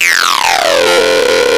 Yeah.